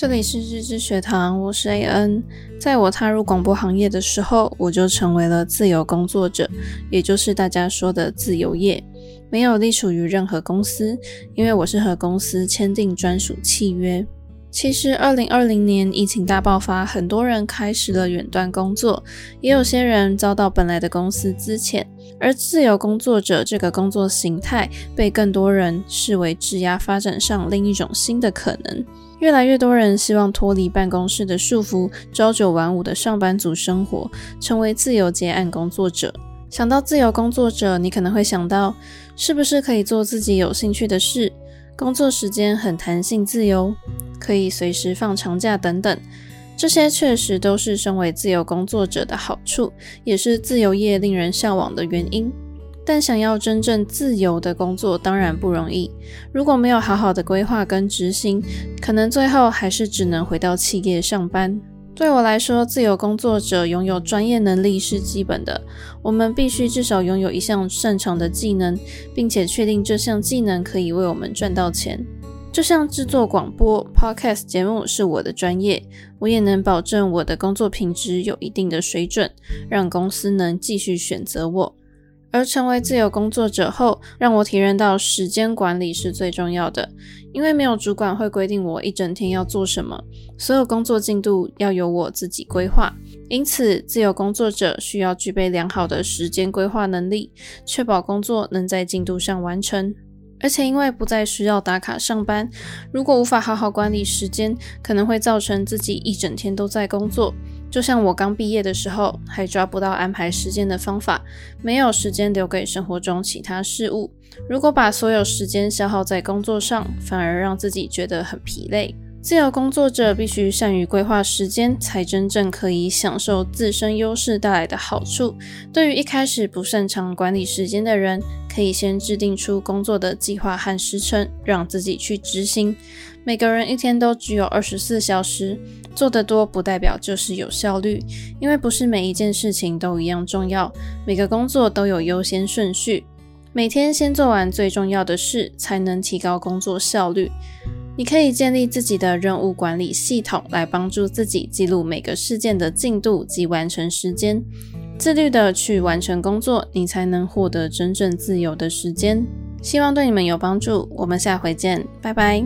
这里是日之学堂，我是 AN。在我踏入广播行业的时候，我就成为了自由工作者，也就是大家说的自由业，没有隶属于任何公司，因为我是和公司签订专属契约。其实，二零二零年疫情大爆发，很多人开始了远端工作，也有些人遭到本来的公司资遣，而自由工作者这个工作形态被更多人视为质押发展上另一种新的可能。越来越多人希望脱离办公室的束缚，朝九晚五的上班族生活，成为自由接案工作者。想到自由工作者，你可能会想到，是不是可以做自己有兴趣的事？工作时间很弹性自由，可以随时放长假等等。这些确实都是身为自由工作者的好处，也是自由业令人向往的原因。但想要真正自由的工作当然不容易。如果没有好好的规划跟执行，可能最后还是只能回到企业上班。对我来说，自由工作者拥有专业能力是基本的。我们必须至少拥有一项擅长的技能，并且确定这项技能可以为我们赚到钱。就像制作广播 Podcast 节目是我的专业，我也能保证我的工作品质有一定的水准，让公司能继续选择我。而成为自由工作者后，让我体认到时间管理是最重要的。因为没有主管会规定我一整天要做什么，所有工作进度要由我自己规划。因此，自由工作者需要具备良好的时间规划能力，确保工作能在进度上完成。而且，因为不再需要打卡上班，如果无法好好管理时间，可能会造成自己一整天都在工作。就像我刚毕业的时候，还抓不到安排时间的方法，没有时间留给生活中其他事物。如果把所有时间消耗在工作上，反而让自己觉得很疲累。自由工作者必须善于规划时间，才真正可以享受自身优势带来的好处。对于一开始不擅长管理时间的人，可以先制定出工作的计划和时程，让自己去执行。每个人一天都只有二十四小时，做得多不代表就是有效率，因为不是每一件事情都一样重要，每个工作都有优先顺序。每天先做完最重要的事，才能提高工作效率。你可以建立自己的任务管理系统，来帮助自己记录每个事件的进度及完成时间，自律的去完成工作，你才能获得真正自由的时间。希望对你们有帮助，我们下回见，拜拜。